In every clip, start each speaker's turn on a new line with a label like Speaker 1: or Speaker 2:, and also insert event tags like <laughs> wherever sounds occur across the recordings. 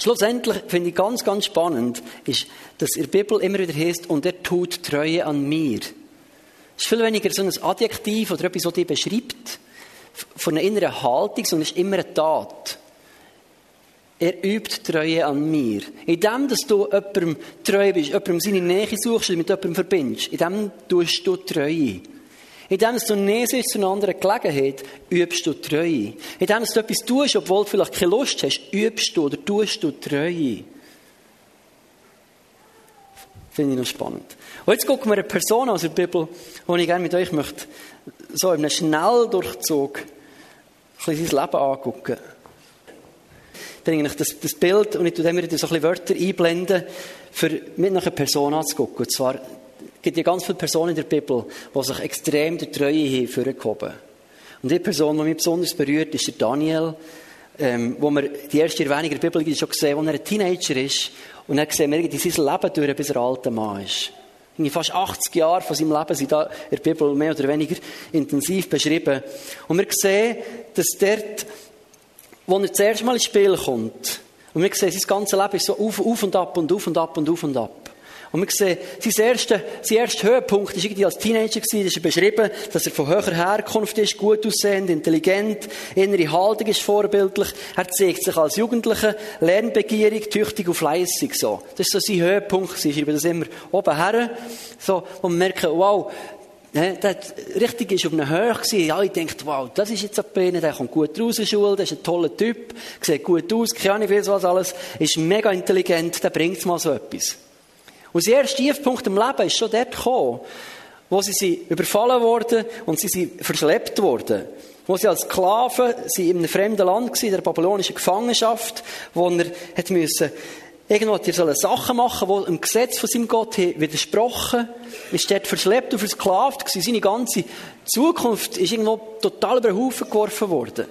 Speaker 1: Schlussendlich finde ich ganz, ganz spannend, ist, dass der Bibel immer wieder heißt, und er tut Treue an mir. Es ist viel weniger so ein Adjektiv oder etwas, das dich beschreibt, von einer inneren Haltung, sondern es ist immer eine Tat. Er übt Treue an mir. In dem, dass du jemandem treu bist, jemandem seine Nähe suchst und mit jemandem verbindest, in dem tust du Treue. In dem, dass du näher zu einer anderen Gelegenheit, übst du Treue. In dem, dass du etwas tust, obwohl du vielleicht keine Lust hast, übst du oder tust du Treue. Finde ich noch spannend. Und jetzt gucken wir eine Person aus der Bibel, die ich gerne mit euch möchte, so in einem Schnelldurchzug, ein bisschen sein Leben angucken. Ich das, das Bild, und ich tue dann wieder so ein bisschen Wörter einblenden, für mit einer Person anzugucken. Und zwar, es gibt ja ganz viele Personen in der Bibel, die sich extrem der Treue haben vorgehoben. Und die Person, die mich besonders berührt, ist der Daniel, ähm, wo wir die erste Erwähnung der Bibel schon gesehen als er ein Teenager ist. Und dann sehen wir irgendwie sein Leben durch, bis er alter Mann ist. Irgendwie fast 80 Jahre von seinem Leben sind da in der Bibel mehr oder weniger intensiv beschrieben. Und wir sehen, dass dort, wo er das erste Mal ins Spiel kommt, und wir sehen, sein ganzes Leben ist so auf, auf und ab und auf und ab und auf und ab. Und wir sehen, sein erster, sein erster Höhepunkt war irgendwie als Teenager gewesen, ist er beschrieben, dass er von höherer Herkunft ist, gut aussehend, intelligent, innere Haltung ist vorbildlich. Er zeigt sich als Jugendlicher lernbegierig, tüchtig und fleißig, so. Das ist so sein Höhepunkt gewesen. Ich schreibe das immer oben her, so, und merken, wow, ja, der richtig ist auf einer Höhe gewesen. Ja, ich denke, wow, das ist jetzt ein Bene, der kommt gut raus in Schule, der ist ein toller Typ, sieht gut aus, keine Ahnung, was alles, ist mega intelligent, der bringt mal so etwas. Und erster Tiefpunkt im Leben ist schon dort gekommen, wo sie sind überfallen worden und sie sind verschleppt worden. Wo sie als Sklaven sie in einem fremden Land waren, in der babylonischen Gefangenschaft, wo er hat müssen, irgendwo hat er Sachen machen, die im Gesetz von seinem Gott widersprochen, ist dort verschleppt und versklavt gewesen. Seine ganze Zukunft ist irgendwo total über den Haufen geworfen worden.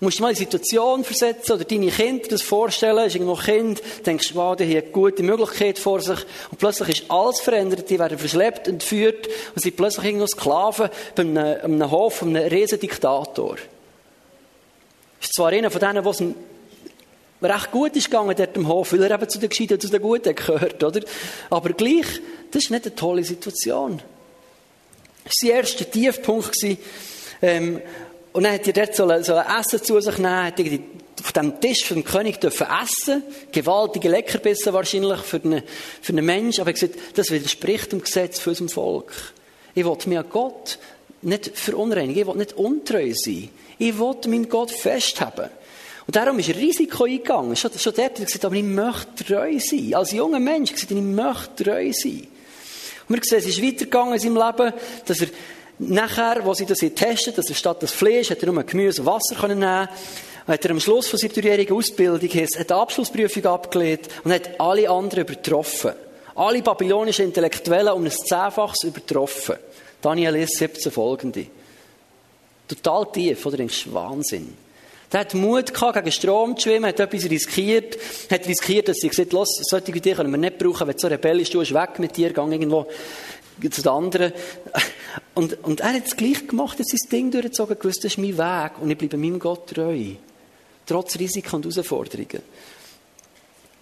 Speaker 1: Du musst dir mal in die Situation versetzen oder deine Kinder das vorstellen. Ist irgendwo ein Kind, denkst, wow, die haben eine gute Möglichkeit vor sich. Und plötzlich ist alles verändert. Die werden verschleppt, entführt und sind plötzlich irgendwo Sklaven bei einem, einem Hof von einem riesen Diktator. Ist zwar einer von denen, was recht gut ist gegangen dort im Hof, weil er eben zu den Gescheiten zu den Guten gehört, oder? Aber gleich, das ist nicht eine tolle Situation. Das war sein erster Tiefpunkt. Ähm, und dann hat er dort so ein, so ein Essen zu sich genommen, hat auf dem Tisch vom König dürfen essen. Gewaltige Leckerbissen wahrscheinlich für einen, für einen Menschen. Aber er gesagt, das widerspricht dem Gesetz für unserem Volk. Ich will mir Gott nicht verunreinigen. Ich will nicht untreu sein. Ich will meinen Gott festhaben. Und darum ist er Risiko eingegangen. Schon, schon dort hat er gesagt, aber ich möchte treu sein. Als junger Mensch hat er gesagt, ich möchte treu sein. Und wir sehen, es ist weitergegangen in seinem Leben, dass er Nachher, wo sie das getestet dass er statt das Fleisch, hat er nur Gemüse und Wasser können nehmen hat er am Schluss von seiner dreijährigen Ausbildung hat die Abschlussprüfung abgelehnt und hat alle anderen übertroffen. Alle babylonischen Intellektuellen um ein Zehnfaches übertroffen. Daniel ist 17 folgende. Total tief, oder? Denkst Wahnsinn. Der hat Mut gehabt, gegen Strom zu schwimmen, hat etwas riskiert, hat riskiert, dass sie gesagt los, solche Ideen können wir nicht brauchen, wenn du so rebellisch bist, weg mit dir, geh irgendwo zu den anderen. <laughs> Und, und er hat es gleich gemacht, er hat sein Ding durchgezogen, gewusst, das ist mein Weg und ich bleibe meinem Gott treu. Trotz Risiken und Herausforderungen.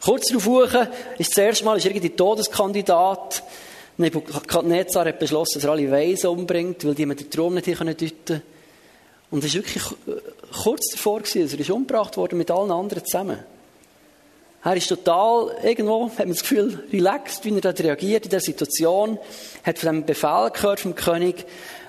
Speaker 1: Kurz darauf hoch, ist das erste Mal, ist irgendwie Todeskandidat. Nebukadnezar hat beschlossen, dass er alle Weisen umbringt, weil die ihm den Traum nicht hier deuten können. Und es war wirklich kurz davor, dass er ist umgebracht worden mit allen anderen zusammen. Er ist total, irgendwo, hat man das Gefühl, relaxed, wie er da reagiert in der Situation, hat von dem Befehl gehört vom König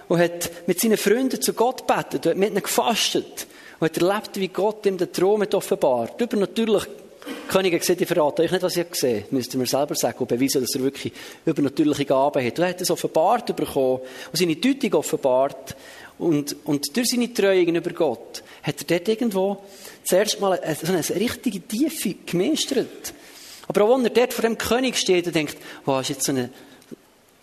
Speaker 1: und hat mit seinen Freunden zu Gott gebetet hat mit ihnen gefastet und hat erlebt, wie Gott ihm den Traum hat offenbart. Übernatürlich, die König hat gesagt, ich verrate euch nicht, was ich gesehen habe, müsst ihr mir selber sagen und beweisen, dass er wirklich übernatürliche Gaben hat. Und er hat es offenbart bekommen und seine Deutung offenbart und, und durch seine Treue gegenüber Gott hat er dort irgendwo zuerst mal eine, so eine richtige Tiefe gemeistert. Aber auch wenn er dort vor dem König steht und denkt, wow, ist jetzt so eine,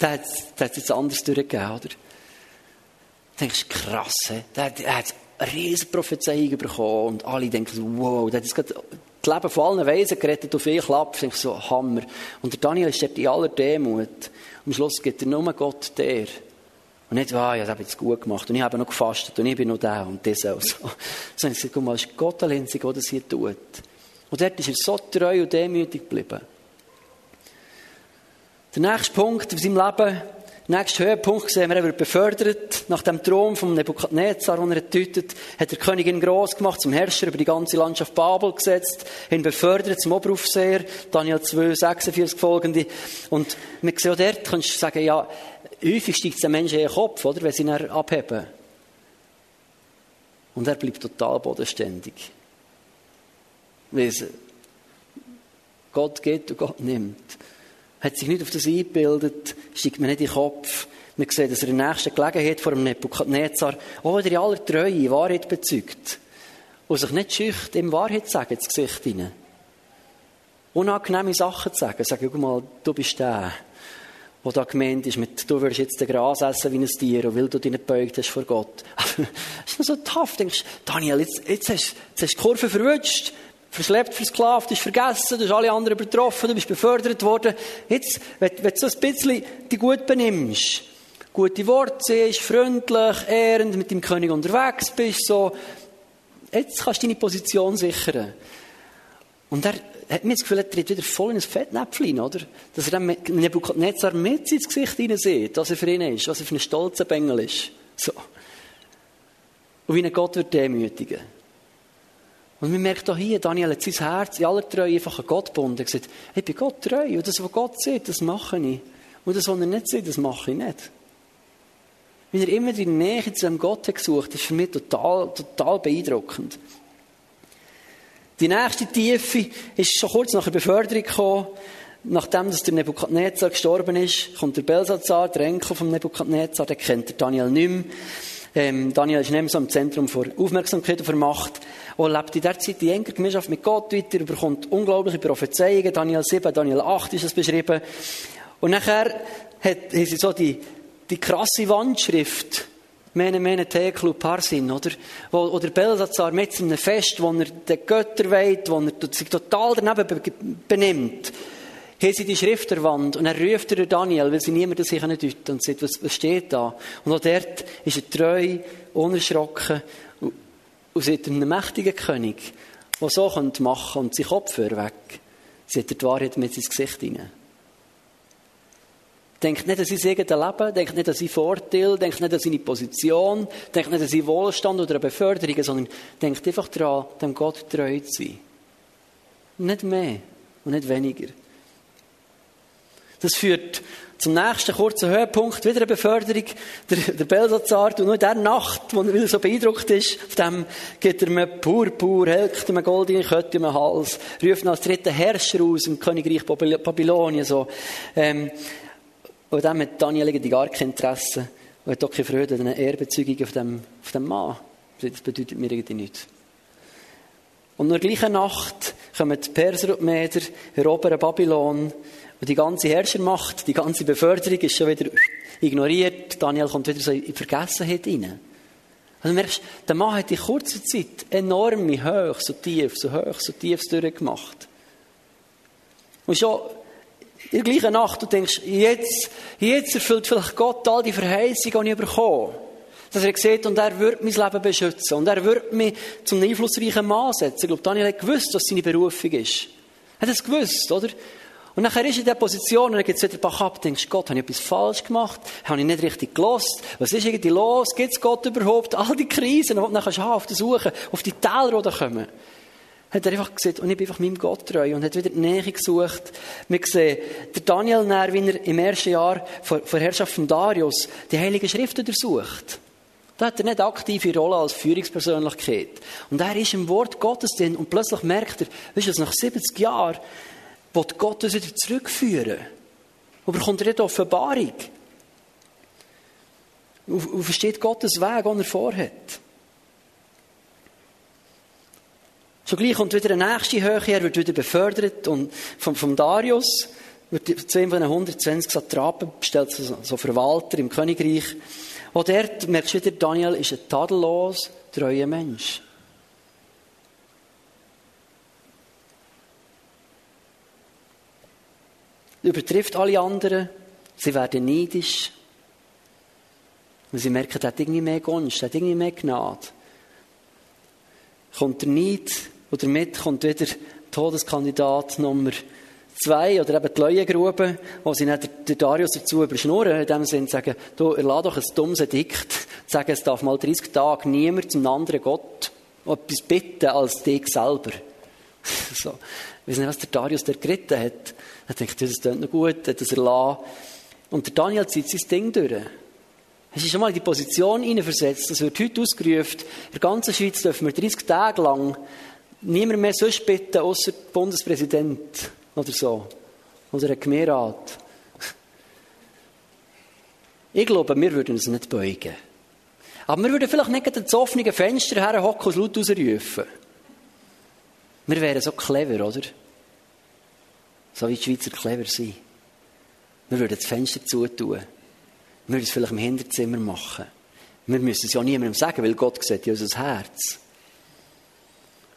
Speaker 1: der hat, hat jetzt anders durchgegeben, oder? Du denkst, krass, he? der, der hat riesige Prophezeiung bekommen und alle denken, wow, der hat jetzt gerade das Leben von allen Weisen gerettet auf einen Klapp. Ich so, Hammer. Und der Daniel ist dort in aller Demut. Am Schluss gibt er nur Gott der. Und nicht, ah, ja, das habe ich jetzt gut gemacht. Und ich habe noch gefastet. Und ich bin noch da. Und das auch so. <laughs> Sondern ich sage, guck mal, es ist Gott allein, der das hier tut. Und dort ist er so treu und demütig geblieben. Der nächste Punkt in seinem Leben, der nächste Höhepunkt sehen wir, er wird befördert. Nach dem Thron von Nebukadnezar, den er tötet, hat der Königin gross gemacht, zum Herrscher über die ganze Landschaft Babel gesetzt, ihn befördert zum Oberaufseher, Daniel 2, 46 folgende. Und wir sehen auch dort, kannst du sagen, ja, häufig steigt es den Menschen in den Kopf, oder, wenn sie ihn abheben. Und er bleibt total bodenständig. Weil Gott geht und Gott nimmt hat sich nicht auf das eingebildet, steigt mir nicht in den Kopf. Wir sehen, dass er in der nächsten Gelegenheit vor dem Nebukadnezar auch wieder in aller Treue Wahrheit bezeugt. Und sich nicht schücht im Wahrheit sagen, ins Gesicht hinein. Unangenehme Sachen zu sagen. Sagen, guck mal, du bist der, der da gemeint ist mit, du wirst jetzt den Gras essen wie ein Tier, und weil du dich nicht beugt hast vor Gott. <laughs> das ist nur so tough. Denkst, Daniel, jetzt, jetzt, hast, du die Kurve verwünscht verschleppt, versklavt, ist vergessen, du hast alle anderen betroffen, du bist befördert worden. Jetzt, wenn, wenn du so ein bisschen die gut benimmst, gute Worte siehst, freundlich, ehrend, mit dem König unterwegs bist, so, jetzt kannst du deine Position sichern. Und er hat mir das Gefühl, er tritt wieder voll in ein Fettnäpfchen, oder? Dass er dann Nebuchadnezzar mit ins Gesicht hineinsieht, was er für ihn ist, was er für ein stolzer Bengel ist. So. Und wie ihn Gott wird demütigen. Und man merkt auch hier, Daniel hat sein Herz in aller Treue einfach an Gott gebunden. Er hat gesagt, ich bin Gott treu. Und das, was Gott sieht, das mache ich. Und das, was er nicht sieht, das mache ich nicht. Wie er immer die Nähe zu einem Gott hat gesucht, ist für mich total, total beeindruckend. Die nächste Tiefe ist schon kurz nach der Beförderung gekommen. Nachdem dass der Nebukadnezar gestorben ist, kommt der Belsazar, der Enkel vom Nebukadnezar, der kennt der Daniel nicht mehr. Ähm, Daniel ist nicht so im Zentrum für Aufmerksamkeit und für Macht und lebt in der Zeit in enger Gemeinschaft mit Gott weiter, bekommt unglaubliche Prophezeiungen. Daniel 7, Daniel 8 ist es beschrieben. Und nachher hat, haben sie so die, die krasse Wandschrift, Mene, Mene, Tekel und Parsin, oder? Wo, oder Belsazar mit einem Fest, wo er den Götter weiht, wo er sich total daneben benimmt. Hier sind die Schrift der Wand und er ruft der Daniel, weil sie niemand das deuten und sagt, was, was steht da? Und auch dort ist er treu, unerschrocken und sieht einem mächtigen König, der so machen könnte und seinen Kopfhörer weg, sieht er die Wahrheit mit ins Gesicht hinein. Denkt nicht an sein eigenes Leben, denkt nicht an seinen Vorteil, denkt nicht an seine Position, denkt nicht an seinen Wohlstand oder an Beförderung, sondern denkt einfach daran, dem Gott treu zu sein. Nicht mehr und nicht weniger. Das führt zum nächsten kurzen Höhepunkt, wieder eine Beförderung. Der, der Belsazar, und nur in der Nacht, wo er so beeindruckt ist, auf dem geht er mir Purpur, helkt ihm eine goldene Kette um den Hals, ruft ihn als dritten Herrscher aus im Königreich Babylonien, so. Ähm, und dann hat Daniel gar kein Interesse und hat auch keine Freude an einer Ehrbezeugung auf dem, auf dem Mann. Das bedeutet mir irgendwie nichts. Und in der gleichen Nacht kommen die Perser und die Meder, erobern Babylon, und die ganze Herrschermacht, die ganze Beförderung ist schon wieder ignoriert. Daniel kommt wieder so in Vergessenheit rein. Also du merkst, der Mann hat in kurzer Zeit enorme Höch, so tief, so hoch, so tief durchgemacht. Und schon in der gleichen Nacht, du denkst, jetzt, jetzt erfüllt vielleicht Gott all die Verheißungen, die ich bekomme. Dass er sieht, und er wird mein Leben beschützen. Und er wird mich zum einflussreichen Mann setzen. Ich glaube, Daniel hat gewusst, was seine Berufung ist. Er hat es gewusst, oder? Und nachher ist er in der Position, und dann geht es wieder Bach ab, denkst, Gott, habe ich etwas falsch gemacht? Habe ich nicht richtig gelost? Was ist irgendwie los? Gibt es Gott überhaupt? All die Krisen, die du haben, auf der Suche, auf die Täler, die kommen. Hat er einfach gesagt, und ich bin einfach meinem Gott treu, und hat wieder die Nähe gesucht. Wir sehen, der Daniel Nähr, wie er im ersten Jahr vor, vor Herrschaft von Darius die Heilige Schrift untersucht. Da hat er nicht aktive Rolle als Führungspersönlichkeit. Und er ist im Wort Gottes drin, und plötzlich merkt er, weißt du, nach 70 Jahren, will Gott uns wieder zurückführen. Und bekommt er die Offenbarung. Und versteht Gottes Weg, den er vorhat. So gleich kommt wieder eine nächste Höhe, er wird wieder befördert und vom, vom Darius wird zu einem von den 120 Satrapen bestellt, so, so Verwalter im Königreich. Und dort merkst du wieder, Daniel ist ein tadellos, treuer Mensch. übertrifft alle anderen. Sie werden neidisch. Und sie merken, er hat irgendwie mehr Gunst, er hat irgendwie mehr Gnade. Kommt der Neid und damit kommt wieder Todeskandidat Nummer zwei, oder eben die Leuengrube, wo sie dann den Darius dazu überschnurren, in dem Sinne sagen, du, erlass doch ein dummes Edikt, sagen, es darf mal 30 Tage niemand zum anderen Gott etwas bitten als dich selber. <laughs> so. Ich weiß nicht, was der Darius der geritten hat. Er denkt, das klingt noch gut, hat das erlassen. Und der Daniel zieht sein Ding durch. Hast du schon mal in die Position hineinversetzt? Das wird heute ausgerufen. In der ganzen Schweiz dürfen wir 30 Tage lang niemand mehr sonst bitten, außer der Bundespräsident oder so. Oder ein Gemeinderat. Ich glaube, wir würden uns nicht beugen. Aber wir würden vielleicht nicht ins offene Fenster herhocken und laut rausrufen. Wir wären so clever, oder? So wie die Schweizer clever sind. Wir würden das Fenster zutun. Wir würden es vielleicht im Hinterzimmer machen. Wir müssen es ja niemandem sagen, weil Gott sieht ja unser Herz.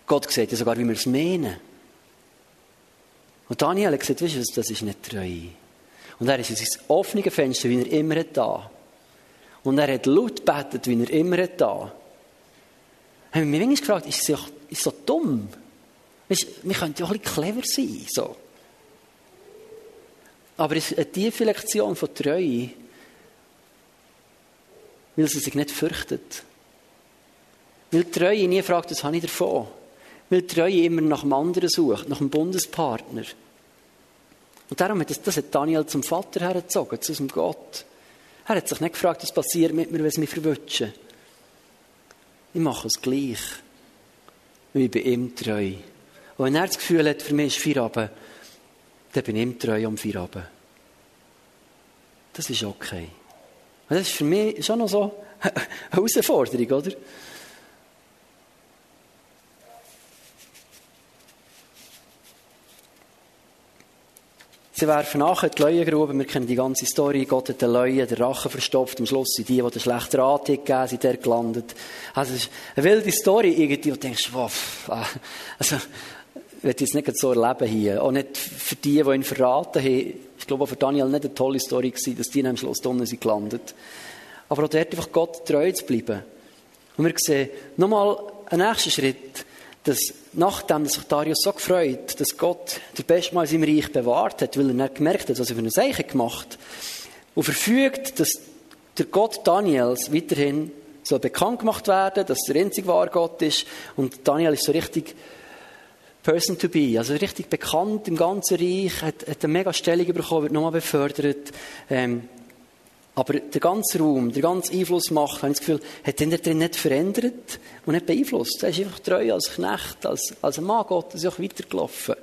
Speaker 1: Gott sieht ja sogar, wie wir es meinen. Und Daniel hat gesagt, weißt du, das ist nicht treu. Und er ist in sein offene Fenster, wie er immer da. Und er hat laut gebetet, wie er immer da. Haben wir mich manchmal gefragt, ist es so, dumm? Weißt, wir könnten ja auch ein bisschen clever sein, so. Aber es ist eine tiefe Lektion von Treue, weil sie sich nicht fürchtet. Weil Treue nie fragt, was habe ich davon? Weil Treue immer nach dem anderen sucht, nach dem Bundespartner. Und darum hat das, das hat Daniel zum Vater hergezogen, zu seinem Gott. Er hat sich nicht gefragt, was passiert mit mir, wenn sie mich verwutschen. Ich mache es gleich. Und ich bin ihm treu. Und wenn er das Gefühl hat, für mich ist Feierabend, dann bin ich ihm treu am Feierabend. Das ist okay. Und das ist für mich schon noch so <laughs> eine Herausforderung, oder? Sie werfen nachher die Leuengrube. Wir kennen die ganze Story. Gott hat den Leuen, den Rachen verstopft. Am Schluss sind die, die den schlechten Rat gegeben sind, dort gelandet. Also, es ist eine wilde Story irgendwie. Und du denkst, wow, ah, also, ich werde jetzt nicht so erleben hier. Auch nicht für die, die ihn verraten haben. Ich glaube, auch für Daniel nicht eine tolle Story gewesen, dass die am Schluss unten sind gelandet. Aber auch dort einfach Gott treu zu bleiben. Und wir sehen nochmal einen nächsten Schritt dass nachdem sich Darius so gefreut, dass Gott der Beste Mal seinem Reich bewahrt hat, weil er nicht gemerkt hat, was er für eine Sache gemacht und verfügt, dass der Gott Daniels weiterhin soll bekannt gemacht werden, dass der einzige wahre Gott ist, und Daniel ist so richtig Person to be, also richtig bekannt im ganzen Reich, hat, hat eine mega Stellung bekommen, wird nochmal befördert, ähm, aber der ganze Raum, der ganze Einflussmacht, habe ich das Gefühl, hat ihn drin nicht verändert und nicht beeinflusst. Er ist einfach treu als Knecht, als, als ein Mann Gottes, auch weitergelaufen.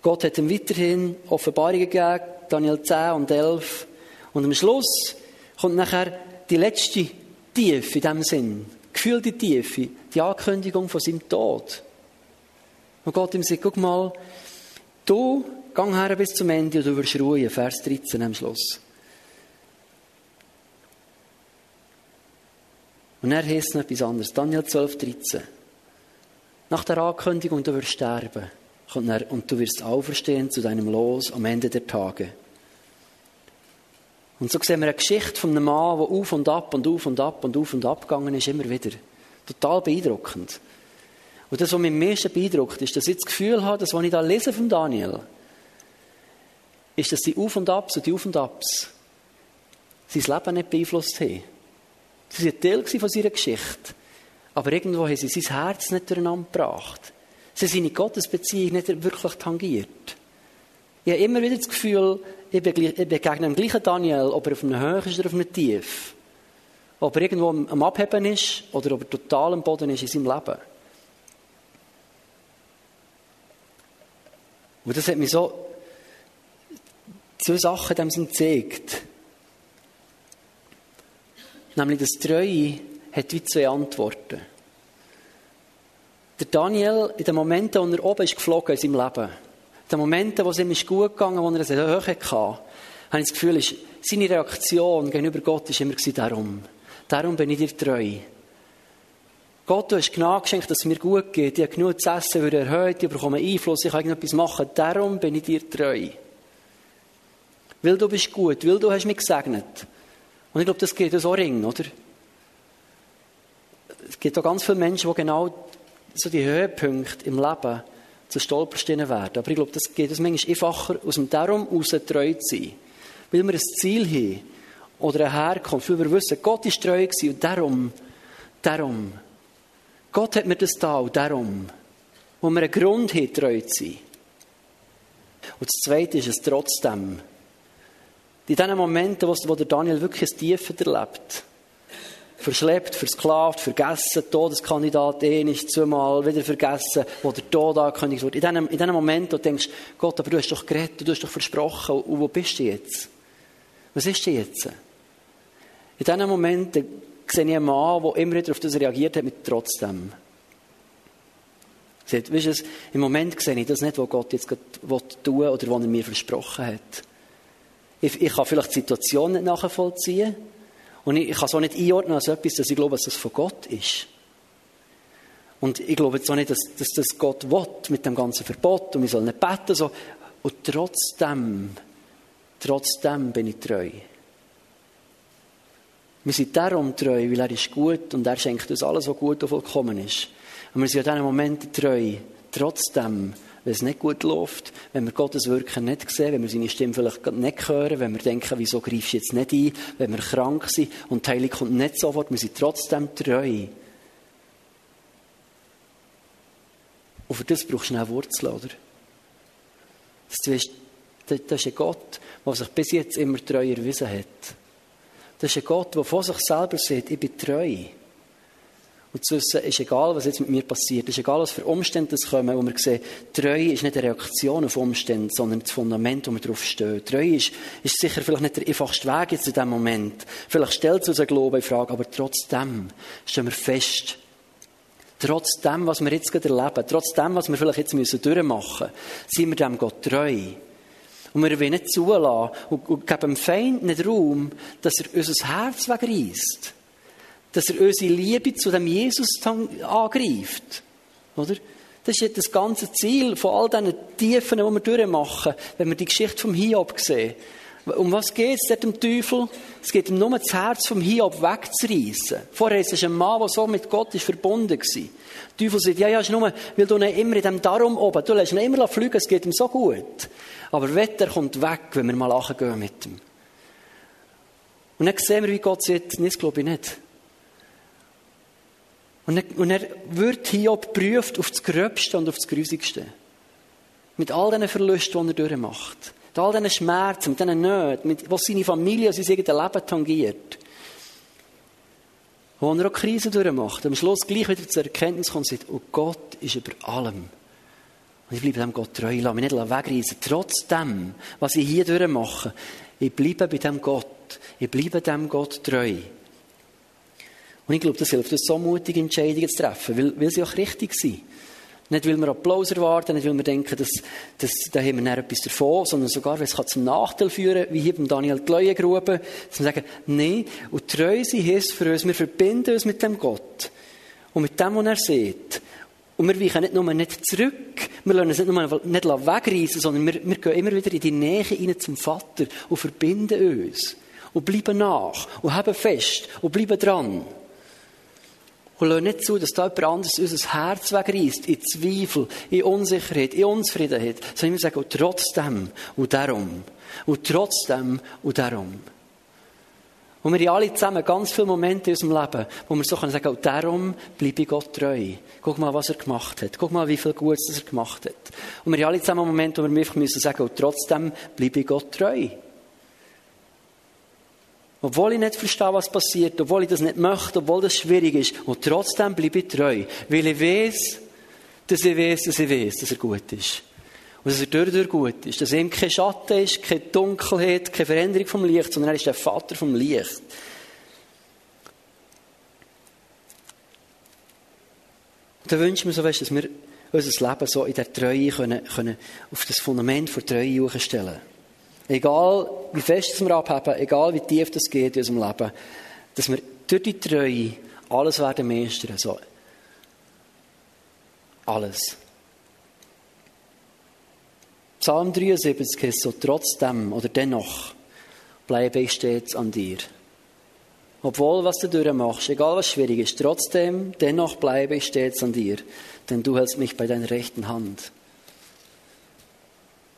Speaker 1: Gott hat ihm weiterhin Offenbarungen gegeben, Daniel 10 und 11. Und am Schluss kommt nachher die letzte Tiefe in diesem Sinn, gefühlte Tiefe, die Ankündigung von seinem Tod. Und Gott ihm sagt, guck mal, du, gang her bis zum Ende und du wirst ruhen, Vers 13 am Schluss. Und er heißt noch etwas anderes. Daniel 12, 13. Nach der Ankündigung, du wirst sterben. Und du wirst auferstehen zu deinem Los am Ende der Tage. Und so sehen wir eine Geschichte von einem Mann, der auf und ab und auf und ab und auf und ab gegangen ist, immer wieder. Total beeindruckend. Und das, was mich am meisten beeindruckt, ist, dass ich das Gefühl habe, dass, was ich da lese von Daniel, ist, dass die Auf und Abs und die Auf und Abs sein Leben nicht beeinflusst haben. Sie waren Teil von seiner Geschichte. Aber irgendwo haben sie sein Herz nicht durcheinander gebracht. Sie sind in Gottes Beziehung nicht wirklich tangiert. Ich habe immer wieder das Gefühl, ich begegne dem gleichen Daniel, ob er auf einem Höhe ist oder auf einem Tief. Ob er irgendwo am Abheben ist oder ob er total am Boden ist in seinem Leben. Und das hat mir so zwei Sachen dem Sinn gezeigt. Nämlich, dass Treue hat wie zwei Antworten. Der Daniel, in den Momenten, wo er oben ist geflogen in seinem Leben, in den Momenten, wo es ihm gut gegangen wo er es hoch hatte, habe ich das Gefühl, ist, seine Reaktion gegenüber Gott war immer darum. Darum bin ich dir treu. Gott, du hast Gnade geschenkt, dass es mir gut geht. Ich habe genug zu essen, wird erhöht, ich bekomme Einfluss, ich kann irgendetwas machen. Darum bin ich dir treu. Weil du bist gut, weil du hast mich gesegnet. Und ich glaube, das geht so ring, oder? Es gibt auch ganz viele Menschen, die genau so die Höhepunkte im Leben zu Stolpersteinen werden. Aber ich glaube, das geht es manchmal einfacher, aus dem Darum heraus treu zu sein. Weil wir ein Ziel haben oder eine Herkunft, weil wir wissen, Gott ist treu gewesen und darum, darum. Gott hat mir das da und darum. Wo wir einen Grund haben, treu zu sein. Und das Zweite ist es trotzdem. In diesen Momenten, wo der Daniel wirklich ein Tiefen erlebt, verschleppt, versklavt, vergessen, Todeskandidat, ähnlich, zweimal, wieder vergessen, wo der Tod angekündigt wurde. In diesem, in Moment, wo du denkst, Gott, aber du hast doch geredet, du hast doch versprochen, und wo bist du jetzt? Was ist denn jetzt? In diesen Momenten sehe ich einen Mann, der immer wieder auf das reagiert hat, mit trotzdem. Seht, weißt du, im Moment sehe ich das nicht, was Gott jetzt tun will oder was er mir versprochen hat. Ich, ich kann vielleicht die Situation nicht nachvollziehen. Und ich, ich kann es auch nicht einordnen als etwas, dass ich glaube, dass das von Gott ist. Und ich glaube jetzt auch nicht, dass, dass das Gott will, mit dem ganzen Verbot und wir sollen nicht beten. So. Und trotzdem, trotzdem bin ich treu. Wir sind darum treu, weil er ist gut und er schenkt uns alles, was gut und vollkommen ist. Und wir sind in diesen Momenten treu, trotzdem, wenn es nicht gut läuft, wenn wir Gottes Wirken nicht sehen, wenn wir seine Stimme vielleicht nicht hören, wenn wir denken, wieso greifst du jetzt nicht ein, wenn wir krank sind und die Heilung kommt nicht sofort, wir sind trotzdem treu. Und für das brauchst du eine Wurzel, oder? Das ist, ein Gott, der sich bis jetzt immer treu erwiesen hat. Das ist ein Gott, der von sich selber sagt, ich bin treu. Und zu wissen, ist egal, was jetzt mit mir passiert, ist egal, was für Umstände es kommen, wo wir sehen, Treue ist nicht eine Reaktion auf Umstände, sondern das Fundament, wo wir drauf stehen. Treue ist, ist sicher vielleicht nicht der einfachste Weg jetzt in diesem Moment. Vielleicht stellt es uns einen Glauben in Frage, aber trotzdem stehen wir fest. Trotzdem, was wir jetzt gerade erleben, trotzdem, was wir vielleicht jetzt müssen durchmachen müssen, sind wir dem Gott treu. Und wir wollen nicht zulassen und, und geben dem Feind nicht Raum, dass er unser Herz wegreißt dass er unsere Liebe zu dem Jesus angreift. Oder? Das ist das ganze Ziel von all diesen Tiefen, die wir durchmachen, wenn wir die Geschichte vom Hiob sehen. Um was geht es dem Teufel? Es geht ihm nur das Herz vom Hiob wegzureißen. Vorher ist es ein Mann, der so mit Gott ist verbunden war. Der Teufel sagt, ja, ja, ist nur, weil du ihn immer in dem Darum oben, du lässt ihn immer fliegen, es geht ihm so gut. Aber Wetter kommt weg, wenn wir mal lachen gehen mit ihm. Und dann sehen wir, wie Gott sagt, das glaube ich nicht. Und er, und er wird Hiob geprüft auf das Gröbste und auf das Grusigste. Mit all diesen Verlusten, die er durchmacht. Mit all diesen Schmerzen, mit diesen Nöten, mit, was seine Familie und sein eigenes Leben tangiert. Wo er auch Krisen durchmacht. Am Schluss gleich wieder zur Erkenntnis kommt und sagt, oh Gott ist über allem. Und ich bleibe dem Gott treu, lasse mich nicht wegreisen. Trotzdem, was ich hier durchmache, ich bleibe bei dem Gott. Ich bleibe dem Gott treu. Und ich glaube, das hilft uns so mutige Entscheidungen zu treffen, weil, weil sie auch richtig sind. Nicht, weil wir Applaus erwarten, nicht, weil wir denken, dass, dass, da haben wir dann etwas davon, sondern sogar, weil es zum Nachteil führen wie hier beim Daniel Gleuengrube, dass wir sagen, nein, und treu sein heißt für uns, wir verbinden uns mit dem Gott. Und mit dem, was er sieht. Und wir weichen nicht nur nicht zurück, wir lassen uns nicht nur nicht wegreisen, sondern wir, wir gehen immer wieder in die Nähe rein zum Vater und verbinden uns. Und bleiben nach. Und haben fest. Und bleiben dran. Und lassen nicht zu, dass da jemand anderes unser Herz wegreißt, in Zweifel, in Unsicherheit, in Unzufriedenheit. Sondern wir sagen, und trotzdem und darum. Und trotzdem und darum. Und wir haben alle zusammen ganz viele Momente in unserem Leben, wo wir so können sagen, und darum bleibe ich Gott treu. Guck mal, was er gemacht hat. Guck mal, wie viel Gutes er gemacht hat. Und wir haben alle zusammen Momente, wo wir einfach müssen sagen, und trotzdem bleibe ich Gott treu. Obwohl ich nicht verstehe, was passiert, obwohl ich das nicht möchte, obwohl das schwierig ist. Und trotzdem bleibe ich treu. Weil ich weiß, dass ich weiß, dass ich weiß, dass er gut ist. Und dass er durch, durch gut ist. Dass ihm kein Schatten ist, keine Dunkelheit, keine Veränderung vom Licht, sondern er ist der Vater vom Licht. Und dann wünsche ich mir so, weißt, dass wir unser Leben so in der Treue können, können auf das Fundament der Treue stellen können. Egal, wie fest wir abheben, egal wie tief das geht in unserem Leben, dass wir durch die Treue alles werden meistern. So. Alles. Psalm 73 heißt so, trotzdem oder dennoch bleibe ich stets an dir. Obwohl, was du durchmachst, egal was schwierig ist, trotzdem, dennoch bleibe ich stets an dir, denn du hältst mich bei deiner rechten Hand.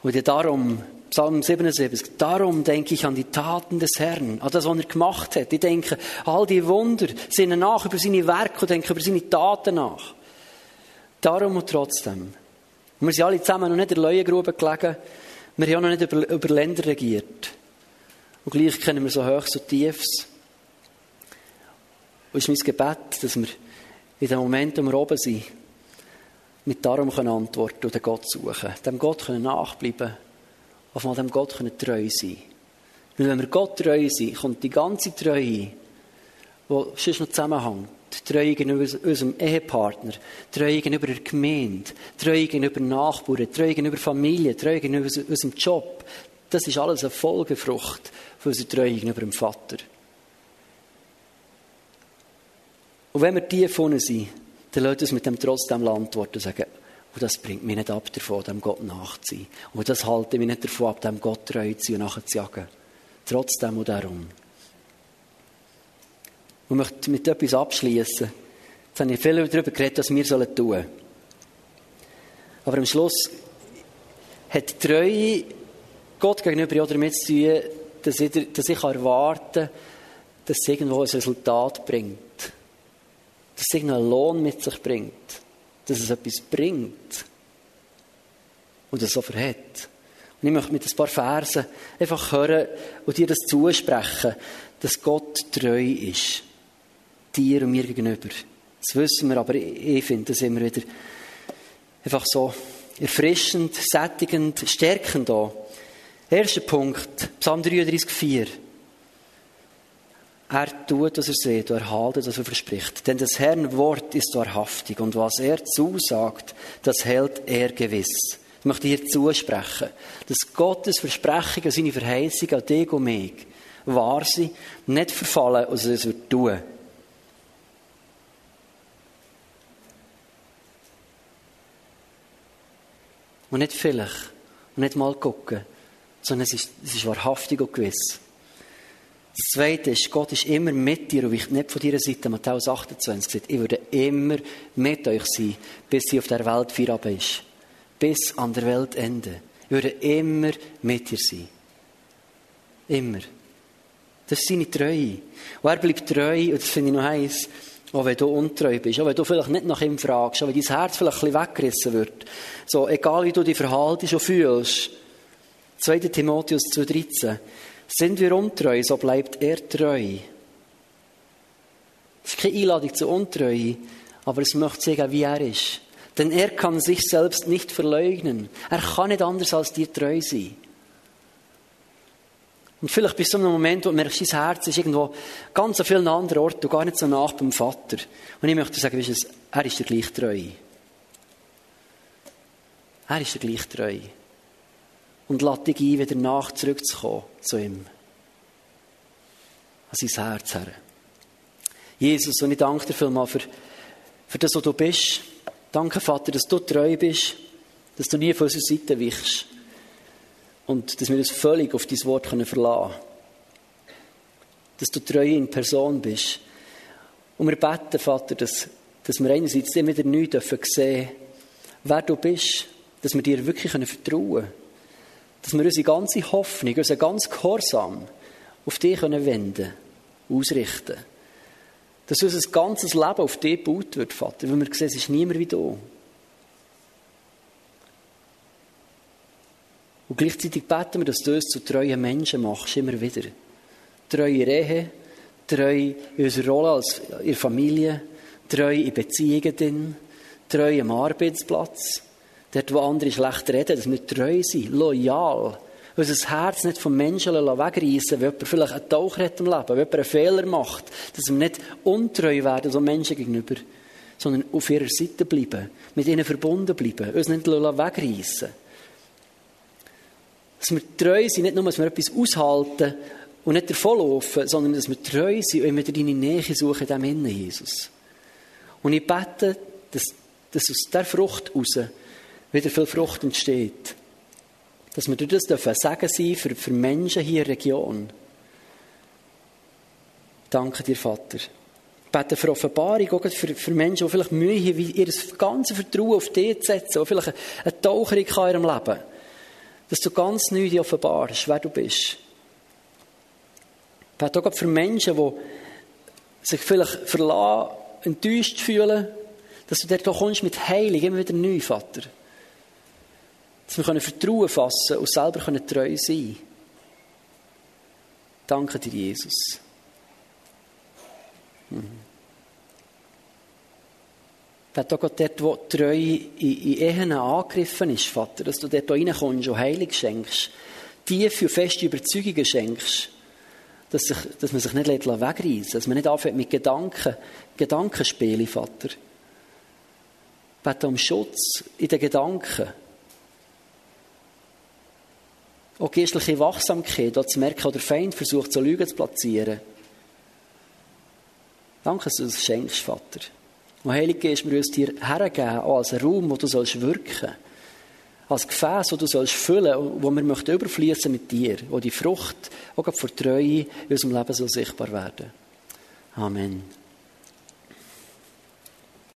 Speaker 1: Und ja darum, Psalm 77, darum denke ich an die Taten des Herrn, an das, was er gemacht hat. Ich denke, all die Wunder sinnen nach über seine Werke und denke über seine Taten nach. Darum und trotzdem. wir sind alle zusammen noch nicht in der Leuengrube gelegen. Wir haben noch nicht über, über Länder regiert. Und gleich kennen wir so hoch, so tiefs. Und es ist mein Gebet, dass wir in dem Moment, wo wir oben sind, mit darum antworten und den Gott suchen. Dem Gott können nachbleiben. Auf mal dem Gott können treu sein. Weil wenn wir Gott treu sind, kommt die ganze Treue, die sonst noch zusammenhängt. Treue gegenüber unserem Ehepartner, Treue gegenüber der Gemeinde, Treue gegenüber Nachbarn, Treue gegenüber Familie, Treue gegenüber unserem Job. Das ist alles eine Folgefrucht von unserer Treue gegenüber dem Vater. Und wenn wir tief vorne sind, dann lasst uns mit dem trotzdem antworten und sagen, und das bringt mich nicht ab davon, dem Gott nachzuziehen. Und das halte mich nicht davon ab, dem Gott treu zu sein und nachher zu jagen. Trotzdem und darum. Und möchte mit etwas abschließen. Jetzt habe ich viel darüber geredet, was wir tun sollen. Aber am Schluss hat die Treue Gott gegenüber auch damit zu tun, dass ich, dass ich erwarten kann, dass es irgendwo ein Resultat bringt dass es irgendeinen Lohn mit sich bringt, dass es etwas bringt und es so verhält. Und ich möchte mit ein paar Versen einfach hören und dir das zusprechen, dass Gott treu ist. Dir und mir gegenüber. Das wissen wir, aber ich finde das immer wieder einfach so erfrischend, sättigend, stärkend da. Erster Punkt, Psalm 33, 4. Er tut, was er sieht, und er haltet, was er verspricht. Denn des Herrn Wort ist wahrhaftig und was er zusagt, das hält er gewiss. Ich möchte hier zusprechen, dass Gottes Versprechungen, seine Verheißungen an dich und mich wahr sind, nicht verfallen, und es wird tun. Und nicht vielleicht, und nicht mal gucken, sondern es ist, es ist wahrhaftig und gewiss. Das Zweite ist, Gott ist immer mit dir und weicht nicht von deiner Seite. Matthäus 28 sagt, ich würde immer mit euch sein, bis sie auf der Welt Feierabend ist. Bis an der Weltende. Ich würde immer mit dir sein. Immer. Das ist seine Treue. Und er bleibt treu, und das finde ich noch heiß, auch wenn du untreu bist, auch wenn du vielleicht nicht nach ihm fragst, auch wenn dein Herz vielleicht ein weggerissen wird. So, egal wie du dich verhaltest und fühlst. 2. Timotheus 2,13 sind wir untreu, so bleibt er treu. Es ist keine Einladung zur Untreue, aber es möchte sagen, wie er ist. Denn er kann sich selbst nicht verleugnen. Er kann nicht anders als dir treu sein. Und vielleicht bist du in einem Moment, wo du merkst, dein Herz ist irgendwo ganz an vielen anderen Orten und gar nicht so nach beim Vater. Und ich möchte sagen, weißt du, er ist dir gleich treu. Er ist dir gleich treu und lade dich ein, wieder nach zurückzukommen zu ihm. An sein Herz her. Jesus, und ich danke dir vielmals für, für das, was du bist. Danke, Vater, dass du treu bist, dass du nie von unserer Seite weichst und dass wir uns völlig auf dein Wort verlassen können. Dass du treu in Person bist. Und wir beten, Vater, dass, dass wir einerseits immer wieder neu dürfen sehen, wer du bist, dass wir dir wirklich vertrauen können dass wir unsere ganze Hoffnung, unser ganz Gehorsam auf dich wenden können, ausrichten. Dass unser ganzes Leben auf dich gebaut wird, Vater, weil wir sehen, es ist niemand wie du. Und gleichzeitig beten wir, dass du uns zu treuen Menschen machst, immer wieder. Treu in Ehe, treu in unserer Rolle als in der Familie, treu in Beziehungen, treu am Arbeitsplatz, Dort, wo andere schlecht reden, dass wir treu sind, loyal. Unser Herz nicht vom Menschen wegreißen, wenn jemand vielleicht einen Tauch hat im Leben, wenn jemand einen Fehler macht, dass wir nicht untreu werden, so Menschen gegenüber, sondern auf ihrer Seite bleiben, mit ihnen verbunden bleiben, uns nicht wegreißen. Dass wir treu sind, nicht nur, dass wir etwas aushalten und nicht davonlaufen, sondern dass wir treu sind und immer deine Nähe suchen, dem Innen, Jesus. Und ich bete, dass, dass aus dieser Frucht heraus wieder viel Frucht entsteht. Dass wir durch das dürfen sagen sein für, für Menschen hier in der Region. Danke dir, Vater. Ich bete für Offenbarung, auch für, für Menschen, die vielleicht Mühe haben, ihr ganzes Vertrauen auf dich zu setzen, die vielleicht eine Taucherung in ihrem Leben dass du ganz neu dir offenbarst, wer du bist. Bete auch für Menschen, die sich vielleicht verlassen, enttäuscht fühlen, dass du dort kommst mit Heilung, immer wieder neu, Vater. Dass wir können Vertrauen fassen und selber können treu sein Danke dir, Jesus. Mhm. Vater Gott, dort, wo Treue in, Ehen angegriffen ist, Vater, dass du dort reinkommst und Heilig schenkst, tiefe und feste Überzeugungen schenkst, dass, sich, dass man sich nicht wegreißen lässt, dass man nicht anfängt mit Gedanken, Gedankenspielen, Vater. Bitte um Schutz in den Gedanken. Auch geistliche Wachsamkeit, da zu merken, der Feind versucht, so Lügen zu platzieren. Danke, dass du das schenkst, Vater. Und Heilige Geist, wir uns dir hergeben, auch als Raum, wo du sollst wirken als Gefäß, wo du sollst füllen, wo wir möchten überfließen mit dir, wo die Frucht auch vor Treue in unserem Leben so sichtbar werden. Amen.